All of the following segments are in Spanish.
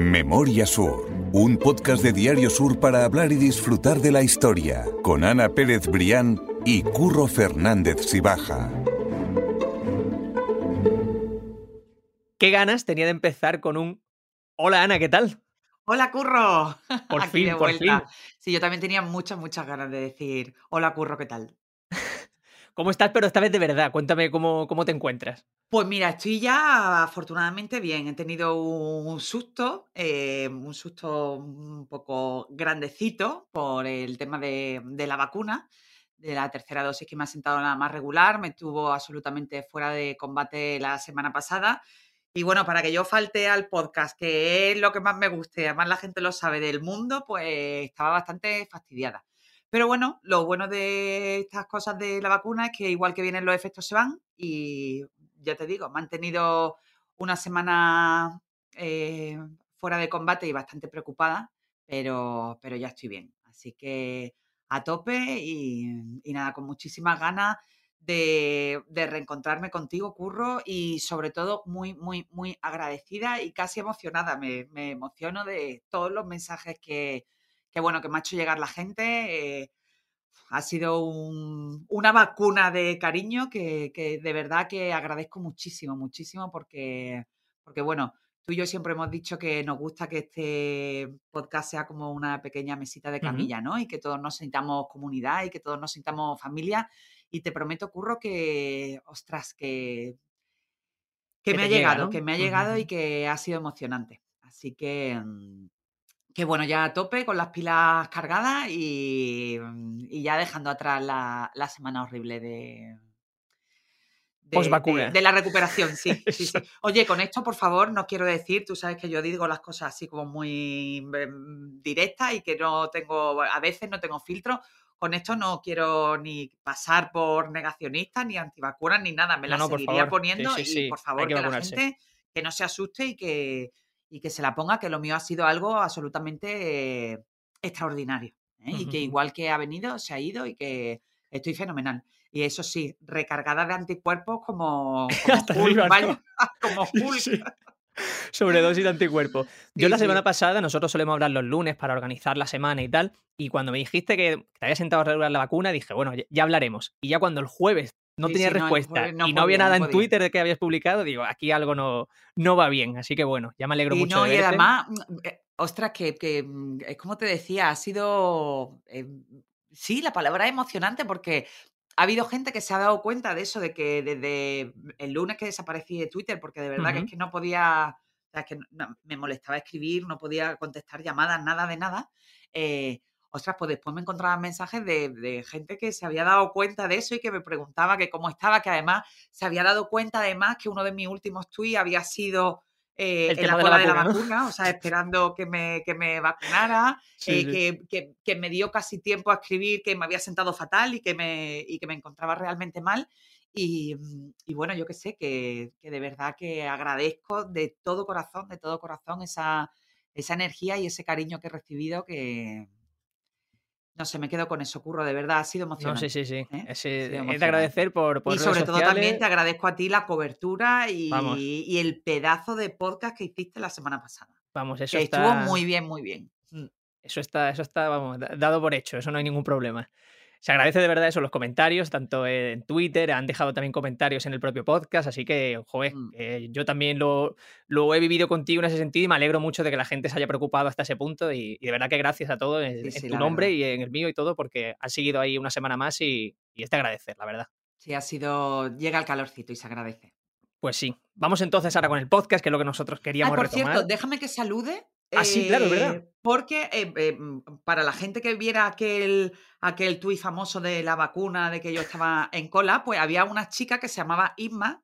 Memoria Sur, un podcast de Diario Sur para hablar y disfrutar de la historia, con Ana Pérez Brián y Curro Fernández Sibaja. Qué ganas tenía de empezar con un Hola Ana, ¿qué tal? Hola Curro. Por Aquí fin, de por vuelta. fin. Sí, yo también tenía muchas, muchas ganas de decir Hola Curro, ¿qué tal? ¿Cómo estás? Pero esta vez de verdad, cuéntame cómo, cómo te encuentras. Pues mira, estoy ya afortunadamente bien. He tenido un susto, eh, un susto un poco grandecito por el tema de, la vacuna, de la tercera dosis que me ha sentado la más regular. Me tuvo absolutamente fuera de combate la semana pasada. Y bueno, para que yo falte al podcast, que es lo que más me guste, además la gente lo sabe del mundo, pues estaba bastante fastidiada. Pero bueno, lo bueno de estas cosas de la vacuna es que igual que vienen los efectos se van y ya te digo, me han tenido una semana eh, fuera de combate y bastante preocupada, pero, pero ya estoy bien. Así que a tope y, nada, con muchísimas ganas de, reencontrarme contigo, Curro, y sobre todo muy, muy, muy agradecida y casi emocionada. Me emociono de todos los mensajes que, que, bueno, que me ha hecho llegar la gente. eh, ha sido un- una vacuna de cariño que, que de verdad que agradezco muchísimo, muchísimo porque, porque, bueno, tú y yo siempre hemos dicho que nos gusta que este podcast sea como una pequeña mesita de camilla, ¿no? Y que todos nos sintamos comunidad y que todos nos sintamos familia. Y te prometo, Curro, que, ostras, que, que Que me ha llega, llegado, ¿no? que me ha llegado y que ha sido emocionante. Así que, mm, que bueno, ya a tope, con las pilas cargadas y, mm, y ya dejando atrás la, la semana horrible de, de, de- de la recuperación, sí, sí, sí. Oye, con esto, por favor, no quiero decir, tú sabes que yo digo las cosas así como muy em, directas y que no tengo, a veces no tengo filtro. Con esto no quiero ni pasar por negacionista, ni antivacunas, ni nada. Me No, la no, seguiría. Sí, poniendo sí, y por favor que que la gente que no se asuste y que, y que se la ponga, que lo mío ha sido algo absolutamente eh, extraordinario. ¿eh? Y que igual que ha venido, se ha ido y que estoy fenomenal. Y eso sí, recargada de anticuerpos como, como Hasta Hulk, arriba, ¿no? vaya, como Sí, Hulk. sí. Sobredosis de anticuerpos. Yo Sí, la semana sí. pasada, nosotros solemos hablar los lunes para organizar la semana y tal, y cuando me dijiste que te había sentado a regular la vacuna, dije, bueno, ya hablaremos. Y ya cuando el jueves no Sí, tenía no, respuesta jueves no y no había podía, nada no en. Twitter de que habías publicado, digo, aquí algo no, no va bien. Así que bueno, ya me alegro Y mucho no, de y verte. además, mm, eh, ostras, que, que, mm, es como te decía, ha sido, eh, sí, la palabra es emocionante porque ha habido gente que se ha dado cuenta de eso, de que desde el lunes que desaparecí de Twitter, porque de verdad que es que no podía, o sea, es que no- me molestaba escribir, no podía contestar llamadas, nada de nada. eh, ostras, pues después me encontraba mensajes de, de gente que se había dado cuenta de eso y que me preguntaba que cómo estaba, que además se había dado cuenta además que uno de mis últimos tweets había sido eh, El en la de la cola de la vacuna, o sea, esperando que me, que me vacunara, Sí, eh, sí. que, que- que me dio casi tiempo a escribir que me había sentado fatal y que me, y que me encontraba realmente mal. Y, mm, y bueno, yo que sé, que, que de verdad que agradezco de todo corazón, de todo corazón esa, esa energía y ese cariño que he recibido que, no sé, me quedo con eso, Curro, de verdad, ha sido No, sí, emocionante. sí, sí. ¿eh? Es, eh, es de emocionante. agradecer por, por Y sobre todo también te agradezco a ti la cobertura y, y el pedazo de podcast que hiciste la semana pasada. vamos, eso Que estuvo muy bien, muy bien. Mm. Eso está, eso está, vamos, da- dado por hecho, eso no hay ningún problema. Se agradece de verdad eso, los comentarios, tanto en Twitter, han dejado también comentarios en el propio podcast, así que, joder, Mm. eh, yo también lo, lo he vivido contigo en ese sentido y me alegro mucho de que la gente se haya preocupado hasta ese punto y, y de verdad que gracias a todos en, Sí, en sí, tu nombre verdad. y en el mío y todo, porque han seguido ahí una semana más y, y es de agradecer, la verdad. Sí, ha sido. Llega el calorcito y se agradece. Pues sí, vamos entonces ahora con el podcast, que es lo que nosotros queríamos por cierto, retomar. déjame que salude. Ah, claro, verdad. eh, porque eh, eh, mm, para la gente que viera aquel, aquel tuit famoso de la vacuna, de que yo estaba en cola, pues había una chica que se llamaba Isma,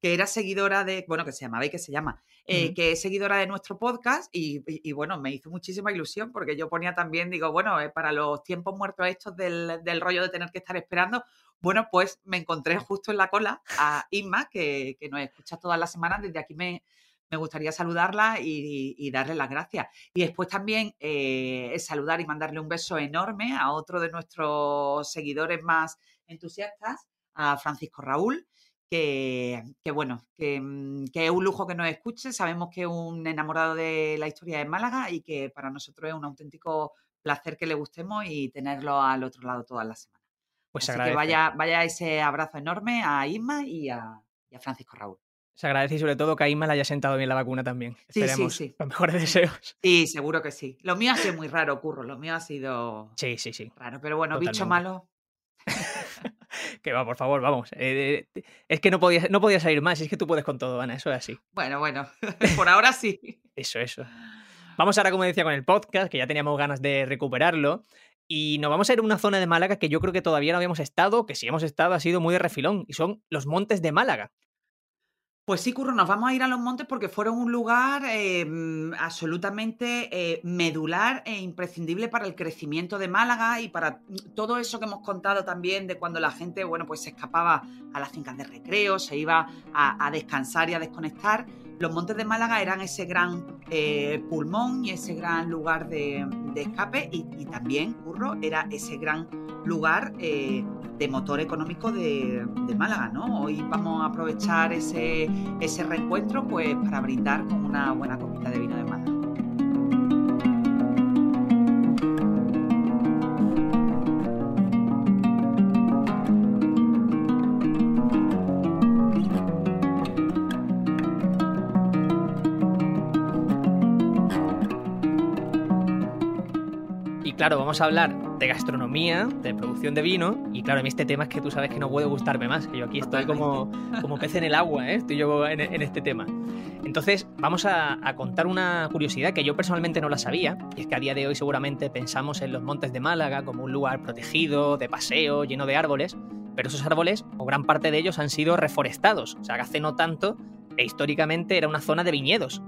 que era seguidora de, bueno, que se llamaba y que se llama, eh, que es seguidora de nuestro podcast y, y- y, bueno, me hizo muchísima ilusión porque yo ponía también, digo, bueno, eh, para los tiempos muertos estos del, del rollo de tener que estar esperando, bueno, pues me encontré justo en la cola a Isma, que, que nos escucha todas las semanas, desde aquí me, me gustaría saludarla y, y darle las gracias. Y después también eh, saludar y mandarle un beso enorme a otro de nuestros seguidores más entusiastas, a Francisco Raúl, que, bueno, mm, que, es un lujo que nos escuche. Sabemos que es un enamorado de la historia de Málaga y que para nosotros es un auténtico placer que le gustemos y tenerlo al otro lado todas las semanas. Pues Así que vaya, vaya ese abrazo enorme a Isma y a, Francisco Raúl. Se agradece y sobre todo que a Isma le haya sentado bien la vacuna también. Sí, Esperemos sí, sí. los mejores deseos. Sí, seguro que sí. Lo mío ha sido muy raro, Curro. Lo mío ha sido sí, sí, sí. raro. Pero bueno, bicho malo. que va, por favor, vamos. Eh, es que no podías, no podía salir más. Es que tú puedes con todo, Ana. Eso es así. Bueno, bueno. por ahora sí. Eso, eso. Vamos ahora, como decía, con el podcast, que ya teníamos ganas de recuperarlo. Y nos vamos a ir a una zona de Málaga que yo creo que todavía no habíamos estado, que si hemos estado ha sido muy de refilón, y son los Montes de Málaga. Pues sí, Curro, nos vamos a ir a los montes porque fueron un lugar eh, absolutamente eh, medular e imprescindible para el crecimiento de Málaga y para todo eso que hemos contado también de cuando la gente, bueno, pues se escapaba a las fincas de recreo, se iba a descansar y a desconectar. Los Montes de Málaga eran ese gran eh, pulmón y ese gran lugar de, escape y, también, Curro, era ese gran lugar de motor económico de, Málaga, ¿no? Hoy vamos a aprovechar ese, ese reencuentro pues, para brindar con una buena copita de vino de Málaga. claro, vamos a hablar de gastronomía, de producción de vino, y claro, a mí este tema es que tú sabes que no puede gustarme más, que yo aquí estoy como, como pez en el agua, ¿eh? estoy yo en, este tema. Entonces, vamos a, contar una curiosidad que yo personalmente no la sabía, y es que a día de hoy seguramente pensamos en los montes de Málaga como un lugar protegido, de paseo, lleno de árboles, pero esos árboles, o gran parte de ellos, han sido reforestados, o sea, que hace no tanto, e históricamente era una zona de viñedos,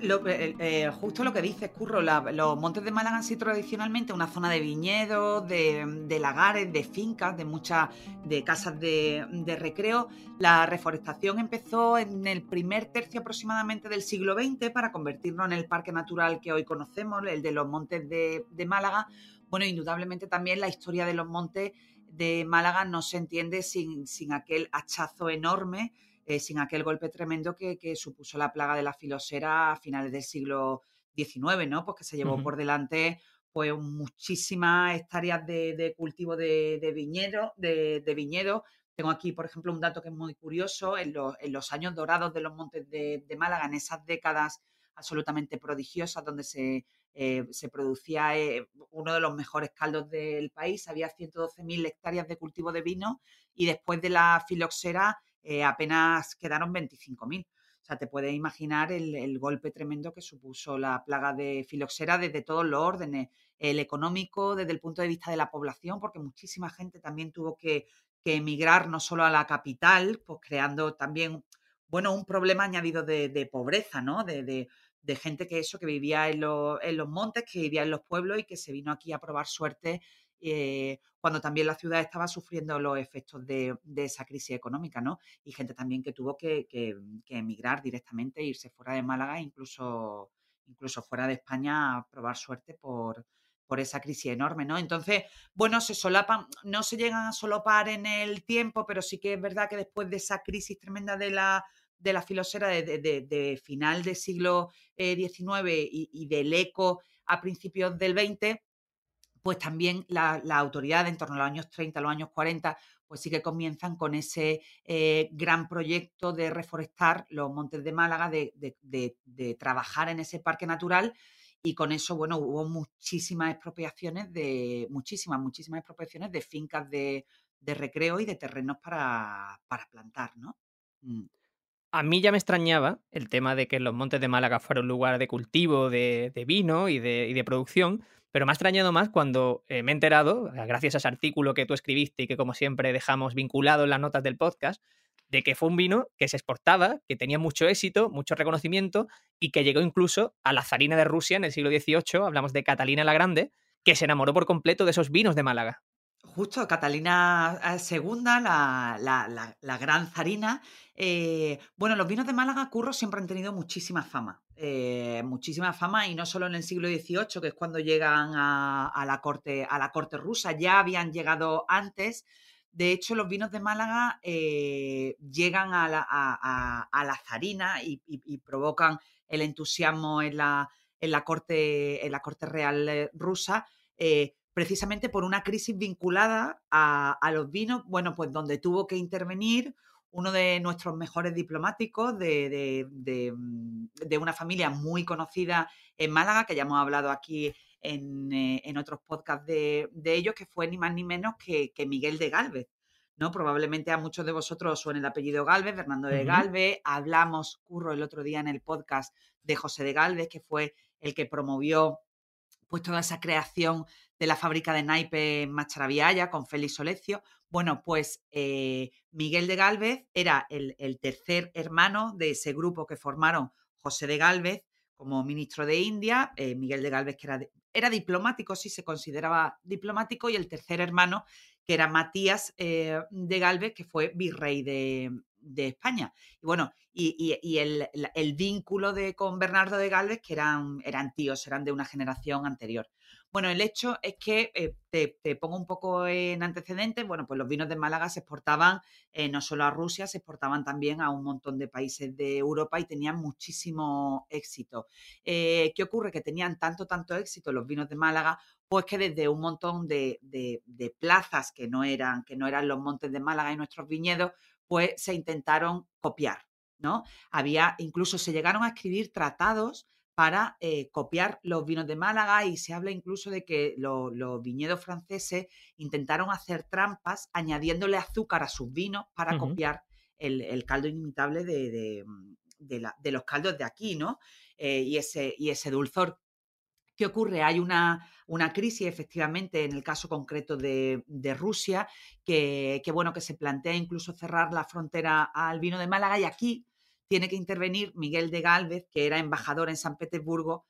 eh, eh, justo lo que dices, Curro, los montes de Málaga han sido tradicionalmente una zona de viñedos, de, lagares, de fincas, de muchas de casas de, recreo. La reforestación empezó en el primer tercio aproximadamente del siglo XX para convertirlo en el parque natural que hoy conocemos, el de los montes de, Málaga. Bueno, indudablemente también la historia de los montes de Málaga no se entiende sin, sin aquel hachazo enorme eh, sin aquel golpe tremendo que, supuso la plaga de la filosera a finales del siglo XIX, ¿no? Pues que se llevó por delante pues muchísimas hectáreas de, cultivo de, viñedo, de, viñedo. Tengo aquí, por ejemplo, un dato que es muy curioso. En los, años dorados de los montes de, Málaga, en esas décadas absolutamente prodigiosas donde se, eh, se producía eh, uno de los mejores caldos del país, había 112.000 hectáreas de cultivo de vino y después de la filoxera eh, apenas quedaron 25.000. O sea, te puedes imaginar el, golpe tremendo que supuso la plaga de filoxera desde todos los órdenes, el económico, desde el punto de vista de la población, porque muchísima gente también tuvo que, emigrar no solo a la capital, pues creando también, bueno, un problema añadido de, pobreza, ¿no? De, gente que eso, que vivía en, en los montes, que vivía en los pueblos y que se vino aquí a probar suerte eh, cuando también la ciudad estaba sufriendo los efectos de, esa crisis económica, ¿no? Y gente también que tuvo que, emigrar directamente, irse fuera de Málaga, incluso, fuera de España a probar suerte por, esa crisis enorme, ¿no? Entonces, bueno, se solapan, no se llegan a solopar en el tiempo, pero sí que es verdad que después de esa crisis tremenda de la, de filosera de, final del siglo XIX eh, y, y, del eco a principios del XX, pues también la, autoridad en torno a los años 30, a los años 40, pues sí que comienzan con ese eh, gran proyecto de reforestar los montes de Málaga, de, trabajar en ese parque natural y con eso, bueno, hubo muchísimas expropiaciones de, muchísimas, muchísimas expropiaciones de fincas de, recreo y de terrenos para, plantar, ¿no? Mm. A mí ya me extrañaba el tema de que los montes de Málaga fueran un lugar de cultivo de, vino y de, y de producción, pero me ha extrañado más cuando eh, me he enterado, eh, gracias a ese artículo que tú escribiste y que como siempre dejamos vinculado en las notas del podcast, de que fue un vino que se exportaba, que tenía mucho éxito, mucho reconocimiento y que llegó incluso a la zarina de Rusia en el siglo XVIII, hablamos de Catalina la Grande, que se enamoró por completo de esos vinos de Málaga. Justo, Catalina II, la, la, gran zarina. Eh, bueno, los vinos de Málaga, Curro, siempre han tenido muchísima fama. Eh, muchísima fama y no solo en el siglo XVIII, que es cuando llegan a, la corte, a la corte rusa, ya habían llegado antes, De hecho, los vinos de Málaga eh, llegan a la, zarina y, provocan el entusiasmo en la, corte, en la corte real eh, rusa, precisamente por una crisis vinculada a, los vinos, bueno, pues donde tuvo que intervenir uno de nuestros mejores diplomáticos de, mm, una familia muy conocida en Málaga, que ya hemos hablado aquí en, otros podcasts de, ellos, que fue ni más ni menos que, Miguel de Galvez. ¿no? Probablemente a muchos de vosotros suene el apellido Galvez, Fernando de Galvez. Hablamos, curro, el otro día en el podcast de José de Galvez, que fue el que promovió pues toda esa creación de la fábrica de naipe en Macharaviaya con Félix Solecio. Bueno, pues eh, Miguel de Galvez era el, tercer hermano de ese grupo que formaron José de Galvez como ministro de India, eh, Miguel de Galvez que era, era diplomático, sí se consideraba diplomático, y el tercer hermano que era Matías eh, de Galvez, que fue virrey de, España. Y bueno, y, el, vínculo de, con Bernardo de Galvez, que eran, eran tíos, eran de una generación anterior. Bueno, el hecho es que eh, te, pongo un poco en antecedentes. Bueno, pues los vinos de Málaga se exportaban eh, no solo a Rusia, se exportaban también a un montón de países de Europa y tenían muchísimo éxito. Eh, ¿Qué ocurre? Que tenían tanto, tanto éxito los vinos de Málaga, pues que desde un montón de, de plazas que no, eran, que no eran los montes de Málaga y nuestros viñedos, pues se intentaron copiar. ¿no? Había, incluso se llegaron a escribir tratados para eh, copiar los vinos de Málaga y se habla incluso de que los viñedos franceses intentaron hacer trampas añadiéndole azúcar a sus vinos para copiar el, caldo inimitable mm, de, los caldos de aquí, ¿no? Eh, y, ese, y ese dulzor. ¿Qué ocurre? Hay una, una crisis, efectivamente, en el caso concreto de, Rusia, que, que, bueno, que se plantea incluso cerrar la frontera al vino de Málaga y aquí tiene que intervenir Miguel de Galvez, que era embajador en San Petersburgo,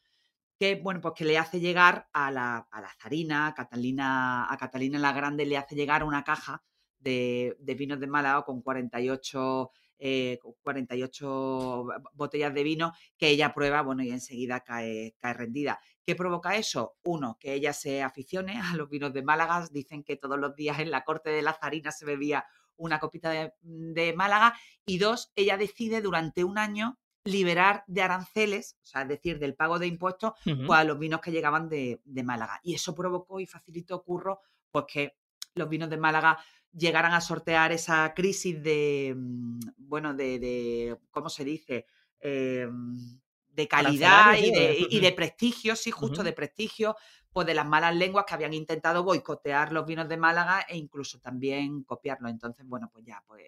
que, bueno, pues que le hace llegar a la, a zarina, a Catalina, a Catalina la Grande, le hace llegar una caja de, vinos de Málaga con 48, 48 eh, botellas de vino que ella prueba, bueno, y enseguida cae, cae rendida. ¿Qué provoca eso? Uno, que ella se aficione a los vinos de Málaga. Dicen que todos los días en la corte de la zarina se bebía una copita de, Málaga, y dos, ella decide durante un año liberar de aranceles, o sea, es decir, del pago de impuestos, pues, a los vinos que llegaban de, Málaga. Y eso provocó y facilitó curro, pues que los vinos de Málaga llegaran a sortear esa crisis de, mm, bueno, de, ¿cómo se dice? Em, de calidad y de, y de, prestigio, sí, justo de prestigio, pues de las malas lenguas que habían intentado boicotear los vinos de Málaga e incluso también copiarlos. Entonces, bueno, pues ya, pues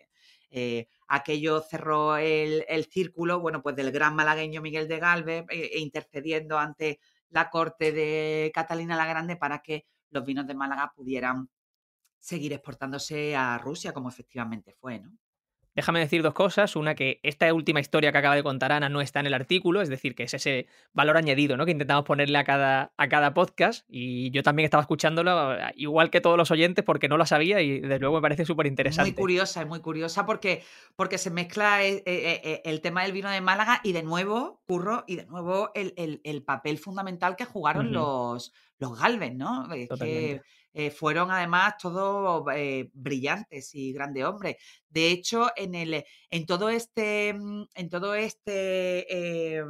eh, aquello cerró el, círculo, bueno, pues del gran malagueño Miguel de Galvez eh, e intercediendo ante la corte de Catalina la Grande para que los vinos de Málaga pudieran seguir exportándose a Rusia, como efectivamente fue, ¿no? Déjame decir dos cosas. Una, que esta última historia que acaba de contar Ana no está en el artículo, es decir, que es ese valor añadido ¿no? que intentamos ponerle a cada, a cada podcast. Y yo también estaba escuchándolo, eh, igual que todos los oyentes, porque no lo sabía y desde luego me parece súper interesante. Muy curiosa, es muy curiosa porque, porque se mezcla eh, eh, el, tema del vino de Málaga y de nuevo, curro, y de nuevo el, papel fundamental que jugaron los, los Galvez, ¿no? Eh, fueron además todos eh, brillantes y grandes hombres. De hecho, en, el, en todo este, mm, en todo este eh,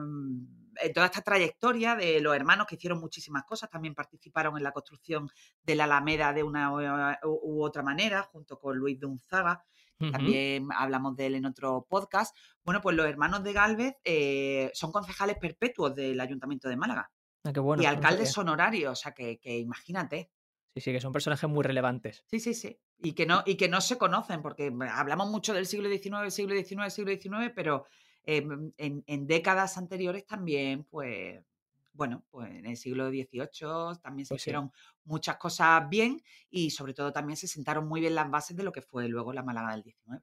en toda esta trayectoria de los hermanos que hicieron muchísimas cosas, también participaron en la construcción de la Alameda de una u, otra manera, junto con Luis de Unzaga, también hablamos de él en otro podcast. Bueno, pues los hermanos de Galvez son concejales perpetuos del Ayuntamiento de Málaga. Ah, y alcaldes honorarios, o sea que imagínate. Sí, sí, que son personajes muy relevantes. Sí, sí, sí. Y que no, y que no se conocen, porque hablamos mucho del siglo XIX, siglo XIX, siglo XIX, pero em, en, décadas anteriores también, pues, bueno, pues en el siglo XVIII también se pues hicieron muchas cosas bien y sobre todo también se sentaron muy bien las bases de lo que fue luego la Málaga del XIX.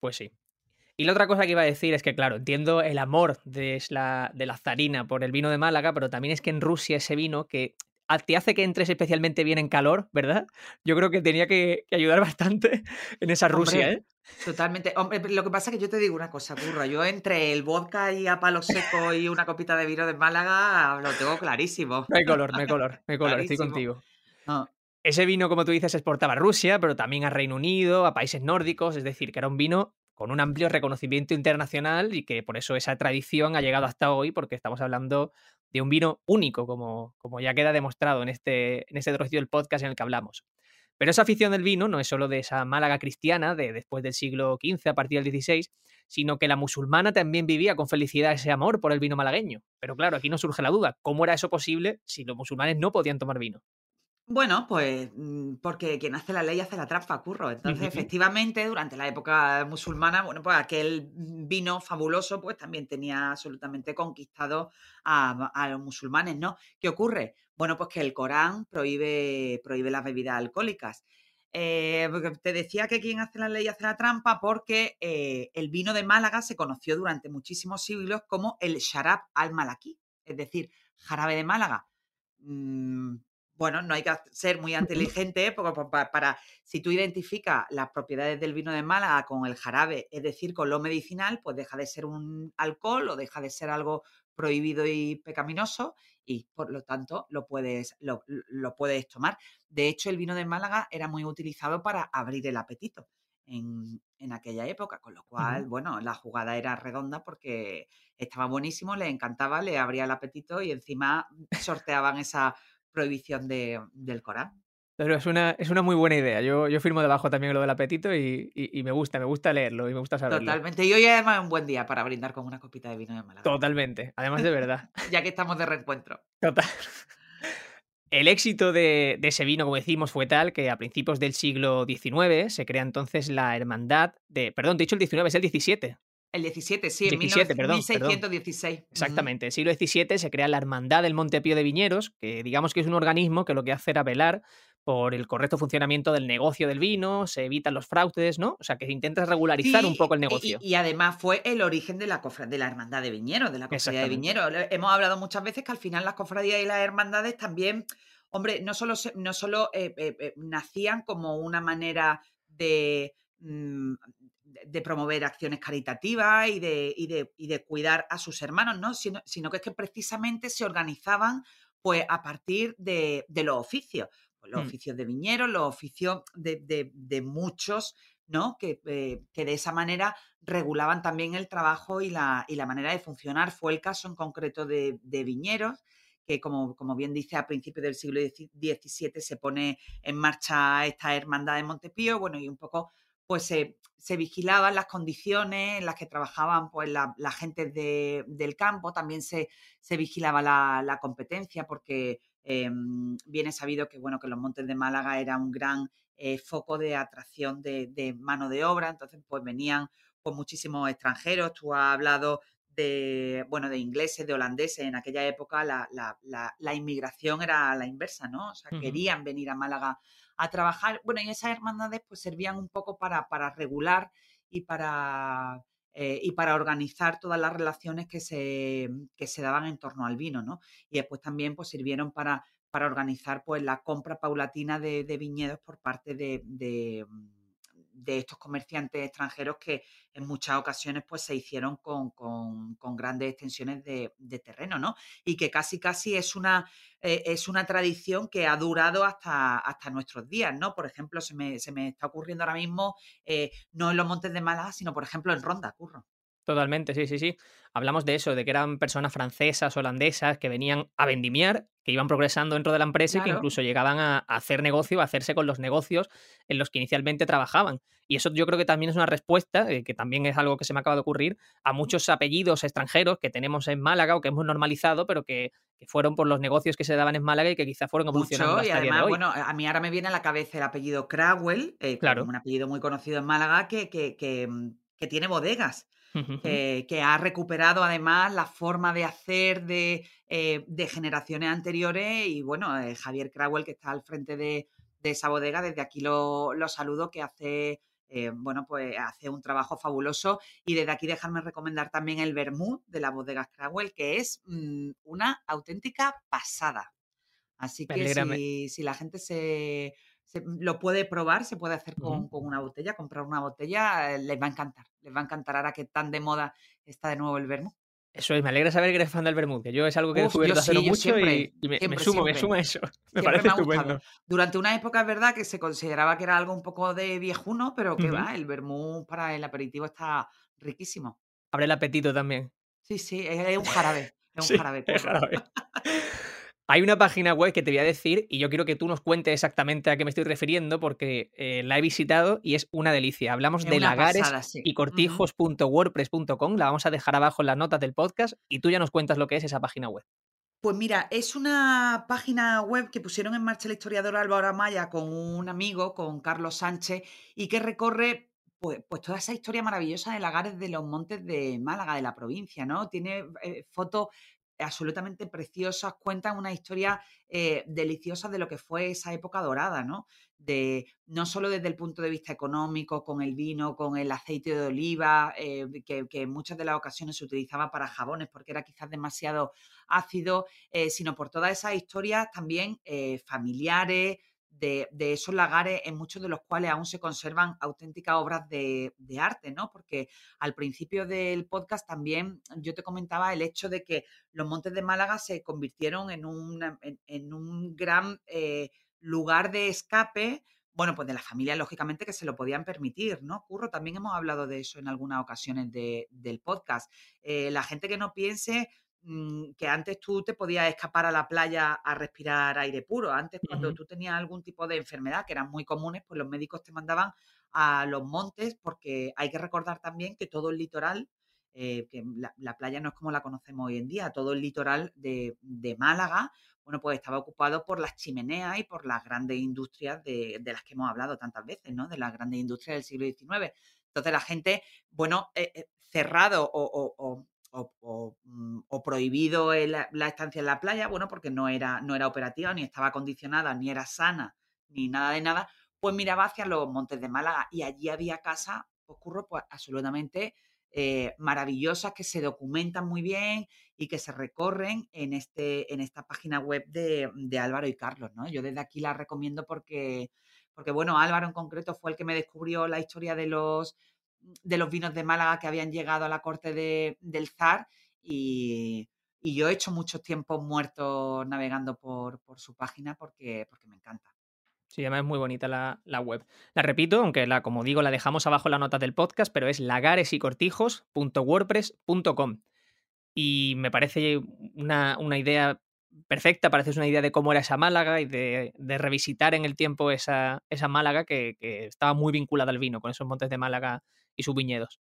Pues sí. Y la otra cosa que iba a decir es que, claro, entiendo el amor de la, de la zarina por el vino de Málaga, pero también es que en Rusia ese vino, que te hace que entres especialmente bien en calor, ¿verdad? Yo creo que tenía que, ayudar bastante en esa Rusia, ¿eh? Totalmente. Hombre, lo que pasa es que yo te digo una cosa, burra. Yo entre el vodka y a palo seco y una copita de vino de Málaga lo tengo clarísimo. No hay color, no hay color, no hay color, estoy contigo. Ese vino, como tú dices, se exportaba a Rusia, pero también a Reino Unido, a países nórdicos, es decir, que era un vino con un amplio reconocimiento internacional y que por eso esa tradición ha llegado hasta hoy, porque estamos hablando de un vino único, como, como ya queda demostrado en este, en este trocito del podcast en el que hablamos. Pero esa afición del vino no es solo de esa Málaga cristiana de después del siglo XV, a partir del XVI, sino que la musulmana también vivía con felicidad ese amor por el vino malagueño. Pero claro, aquí nos surge la duda, ¿cómo era eso posible si los musulmanes no podían tomar vino? Bueno, pues mm, porque quien hace la ley hace la trampa, curro. Entonces, efectivamente, durante la época musulmana, bueno, pues aquel vino fabuloso, pues también tenía absolutamente conquistado a, los musulmanes, ¿no? ¿Qué ocurre? Bueno, pues que el Corán prohíbe, prohíbe las bebidas alcohólicas. Eh, te decía que quien hace la ley hace la trampa porque eh, el vino de Málaga se conoció durante muchísimos siglos como el sharab al-malaki, es decir, jarabe de Málaga. Mm, bueno, no hay que ser muy inteligente para, para, si tú identificas las propiedades del vino de Málaga con el jarabe, es decir, con lo medicinal, pues deja de ser un alcohol o deja de ser algo prohibido y pecaminoso y por lo tanto lo puedes, lo, puedes tomar. De hecho, el vino de Málaga era muy utilizado para abrir el apetito en, aquella época, con lo cual, bueno, la jugada era redonda porque estaba buenísimo, le encantaba, le abría el apetito y encima sorteaban esa prohibición de, del Corán. Pero es una, es una muy buena idea. Yo, yo firmo debajo también lo del apetito y, me gusta, me gusta leerlo y me gusta saberlo. Totalmente. Y hoy además es un buen día para brindar con una copita de vino de Málaga. Totalmente. Además de verdad. ya que estamos de reencuentro. Total. El éxito de, ese vino, como decimos, fue tal que a principios del siglo XIX se crea entonces la hermandad de. Perdón, de hecho el XIX es el XVII. El 17, sí, en 1616. Exactamente. En el siglo XVII se crea la Hermandad del Montepío de Viñeros, que digamos que es un organismo que lo que hace era velar por el correcto funcionamiento del negocio del vino, se evitan los fraudes, ¿no? O sea, que se intenta regularizar un poco el negocio. Y, además fue el origen de la, de la Hermandad de Viñeros, de la Cofradía de Viñeros. Hemos hablado muchas veces que al final las cofradías y las hermandades también, hombre, no solo, no solo eh, eh, eh, nacían como una manera de, mm, de promover acciones caritativas y de, y de, y de cuidar a sus hermanos, ¿no? Sino, sino, que es que precisamente se organizaban pues a partir de, de los oficios, pues, los mm. oficios de viñeros, los oficios de, de muchos, ¿no? Que, eh, que, de esa manera regulaban también el trabajo y la, y la manera de funcionar. Fue el caso en concreto de, viñeros, que como, como, bien dice, a principios del siglo XVII se pone en marcha esta hermandad de Montepío, bueno, y un poco pues se, vigilaban las condiciones en las que trabajaban pues, la, gente del campo, también se, vigilaba la, competencia porque em, viene sabido que, bueno, que los Montes de Málaga era un gran eh, foco de atracción de, mano de obra, entonces pues venían pues, muchísimos extranjeros, tú has hablado de, bueno, de ingleses, de holandeses, en aquella época la, inmigración era la inversa, ¿no? O sea, querían venir a Málaga a trabajar. Bueno, y esas hermandades pues servían un poco para, para regular y para, eh, y para organizar todas las relaciones que se, que se daban en torno al vino, ¿no? Y después también pues sirvieron para, para organizar pues la compra paulatina de, viñedos por parte de de estos comerciantes extranjeros que en muchas ocasiones pues se hicieron con, grandes extensiones de, terreno, ¿no? Y que casi casi es una, eh, es una tradición que ha durado hasta, hasta nuestros días, ¿no? Por ejemplo, se me, está ocurriendo ahora mismo, eh, no en los Montes de Málaga, sino por ejemplo en Ronda, Curro. Totalmente, sí, sí, sí. Hablamos de eso, de que eran personas francesas, holandesas, que venían a vendimiar, que iban progresando dentro de la empresa y que incluso llegaban a, hacer negocio, a hacerse con los negocios en los que inicialmente trabajaban. Y eso yo creo que también es una respuesta, eh, que también es algo que se me acaba de ocurrir, a muchos apellidos extranjeros que tenemos en Málaga o que hemos normalizado, pero que, fueron por los negocios que se daban en Málaga y que quizá fueron evolucionando. Mucho, y además, bueno, a mí ahora me viene a la cabeza el apellido Crowell, eh, claro. un apellido muy conocido en Málaga, que, que, que, que tiene bodegas. Eh, que ha recuperado además la forma de hacer de, eh, generaciones anteriores y bueno, eh, Javier Crowell que está al frente de, esa bodega, desde aquí lo, saludo, que hace, bueno, pues hace un trabajo fabuloso y desde aquí dejarme recomendar también el vermú de la bodega Crowell, que es mm, una auténtica pasada. Así que si, si la gente se lo puede probar, se puede hacer con, una botella, comprar una botella, eh, les va a encantar, les va a encantar ahora que tan de moda está de nuevo el vermú. Eso es, me alegra saber que eres fan del vermut, que yo es algo que he descubierto hace mucho y, me, sumo, me sumo a eso. Me parece estupendo. Durante una época es verdad que se consideraba que era algo un poco de viejuno, pero que va, el vermut para el aperitivo está riquísimo. Abre el apetito también. Sí, sí, es, un jarabe. Es un jarabe. Es jarabe. Hay una página web que te voy a decir y yo quiero que tú nos cuentes exactamente a qué me estoy refiriendo porque eh, la he visitado y es una delicia. Hablamos de lagares y cortijos.wordpress.com. La vamos a dejar abajo en las notas del podcast y tú ya nos cuentas lo que es esa página web. Pues mira, es una página web que pusieron en marcha el historiador Álvaro Amaya con un amigo, con Carlos Sánchez, y que recorre pues, pues, toda esa historia maravillosa de lagares de los montes de Málaga, de la provincia, ¿no? Tiene eh, fotos absolutamente preciosas, cuentan una historia eh, deliciosa de lo que fue esa época dorada, ¿no? De, no solo desde el punto de vista económico, con el vino, con el aceite de oliva, eh, que, en muchas de las ocasiones se utilizaba para jabones porque era quizás demasiado ácido, eh, sino por todas esas historias también familiares, de, esos lagares en muchos de los cuales aún se conservan auténticas obras de, arte, ¿no? Porque al principio del podcast también yo te comentaba el hecho de que los Montes de Málaga se convirtieron en, en, un gran eh, lugar de escape bueno, pues de las familias, lógicamente, que se lo podían permitir, ¿no? Curro, también hemos hablado de eso en algunas ocasiones del podcast. Eh, la gente que no piense que antes tú te podías escapar a la playa a respirar aire puro. Antes, cuando tú tenías algún tipo de enfermedad, que eran muy comunes, pues los médicos te mandaban a los montes, porque hay que recordar también que todo el litoral, eh, que la, playa no es como la conocemos hoy en día, todo el litoral de, Málaga, bueno, pues estaba ocupado por las chimeneas y por las grandes industrias de, las que hemos hablado tantas veces, ¿no? De las grandes industrias del siglo XIX. Entonces la gente, bueno, eh, eh, cerrado o, Mm, o, prohibido la estancia en la playa, bueno, porque no era, no era operativa, ni estaba acondicionada, ni era sana, ni nada de nada, pues miraba hacia los montes de Málaga y allí había casas, pues, pues absolutamente eh, maravillosas que se documentan muy bien y que se recorren en, este, en esta página web de, de Álvaro y Carlos, ¿no? Yo desde aquí la recomiendo porque, porque, bueno, Álvaro en concreto fue el que me descubrió la historia de los de los vinos de Málaga que habían llegado a la corte de, del zar y, yo he hecho muchos tiempos muertos navegando por, su página porque, porque me encanta. Sí, además es muy bonita la, web. La repito, aunque la, como digo, la dejamos abajo en la nota del podcast, pero es lagaresycortijos.wordpress.com. Y me parece una, idea perfecta, parece una idea de cómo era esa Málaga y de, revisitar en el tiempo esa, esa Málaga que, que, estaba muy vinculada al vino, con esos montes de Málaga y sus viñedos.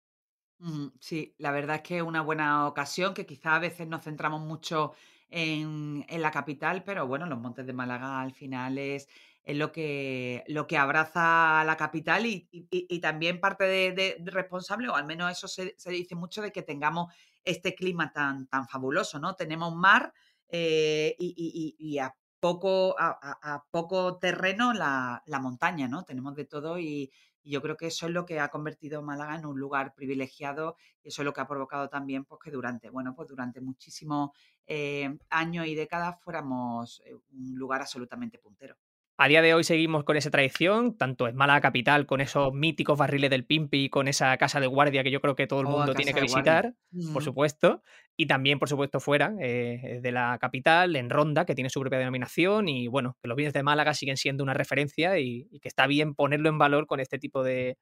sí, la verdad es que es una buena ocasión, que quizá a veces nos centramos mucho en, la capital, pero bueno, los Montes de Málaga al final es, lo, que, lo que abraza a la capital y, también parte de, responsable, o al menos eso se, dice mucho, de que tengamos este clima tan, tan fabuloso, ¿no? Tenemos mar eh, y, a poco, a, poco terreno la, la, montaña, ¿no? Tenemos de todo y, y yo creo que eso es lo que ha convertido Málaga en un lugar privilegiado y eso es lo que ha provocado también pues, que durante, bueno, pues durante muchísimos eh, años y décadas fuéramos eh, un lugar absolutamente puntero. A día de hoy seguimos con esa tradición, tanto en Málaga capital, con esos míticos barriles del Pimpi, con esa casa de guardia que yo creo que todo el oh, mundo tiene que visitar, por supuesto, y también, por supuesto, fuera eh, de la capital, en Ronda, que tiene su propia denominación, y bueno, que los bienes de Málaga siguen siendo una referencia y, que está bien ponerlo en valor con este tipo de,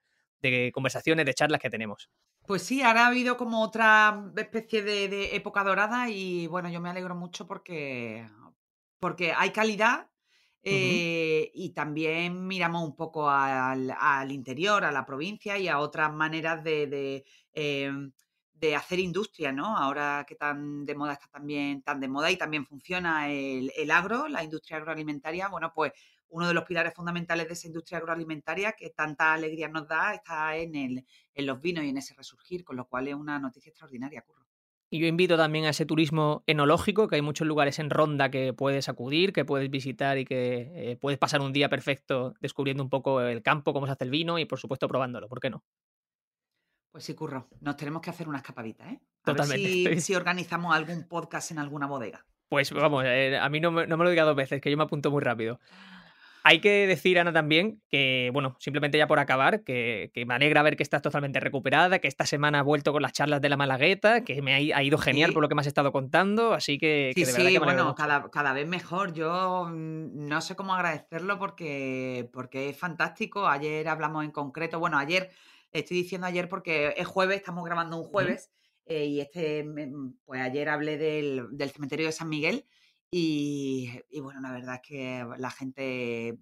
conversaciones, de charlas que tenemos. Pues sí, ahora ha habido como otra especie de, de, época dorada y bueno, yo me alegro mucho porque, porque hay calidad eh, y también miramos un poco al, interior, a la provincia y a otras maneras de, em, de, hacer industria, ¿no? Ahora que tan de moda está también, tan de moda y también funciona el, agro, la industria agroalimentaria, bueno, pues uno de los pilares fundamentales de esa industria agroalimentaria que tanta alegría nos da está en, el, en los vinos y en ese resurgir, con lo cual es una noticia extraordinaria, Curro. Y yo invito también a ese turismo enológico, que hay muchos lugares en Ronda que puedes acudir, que puedes visitar y que eh, puedes pasar un día perfecto descubriendo un poco el campo, cómo se hace el vino y por supuesto probándolo, ¿por qué no? Pues sí, curro. Nos tenemos que hacer una escapadita, ¿eh? A Totalmente. Ver si, organizamos algún podcast en alguna bodega. Pues vamos, eh, a mí no me, no me, lo diga dos veces, que yo me apunto muy rápido. Hay que decir, Ana, también que, bueno, simplemente ya por acabar, que, me alegra ver que estás totalmente recuperada, que esta semana has vuelto con las charlas de la Malagueta, que me ha, ido genial por lo que me has estado contando, así que, sí, de verdad sí, bueno, cada, cada, vez mejor. Yo mm, no sé cómo agradecerlo porque, porque es fantástico. Ayer hablamos en concreto, bueno, ayer, estoy diciendo ayer porque es jueves, estamos grabando un jueves. Eh, y este, pues ayer hablé del, cementerio de San Miguel y, bueno, la verdad es que la gente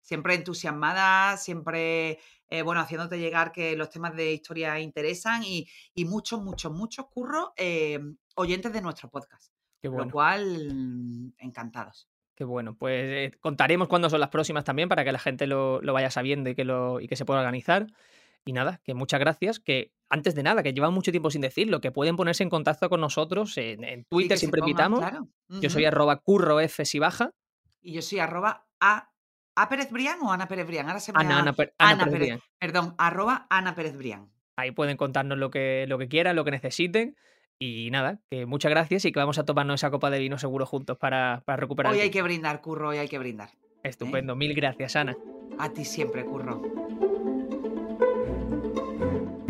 siempre entusiasmada, siempre, eh, bueno, haciéndote llegar que los temas de historia interesan y, muchos, muchos, muchos curros eh, oyentes de nuestro podcast. Qué bueno. Lo cual, encantados. Qué bueno, pues contaremos cuándo son las próximas también para que la gente lo, vaya sabiendo y que, lo, y que se pueda organizar. Y nada, que muchas gracias, que antes de nada, que llevan mucho tiempo sin decirlo, que pueden ponerse en contacto con nosotros en, Twitter, siempre invitamos. Yo soy arroba curro F si baja. Y yo soy arroba a, a Pérez Brián o Ana Pérez Brián. Ahora se me Ana, Ana, Ana, Pérez, Perdón, arroba Ana Pérez Brián. Ahí pueden contarnos lo que, lo que quieran, lo que necesiten. Y nada, que muchas gracias y que vamos a tomarnos esa copa de vino seguro juntos para, para recuperar. Hoy hay que brindar, Curro, hoy hay que brindar. ¿eh? Estupendo, mil gracias, Ana. A ti siempre, Curro.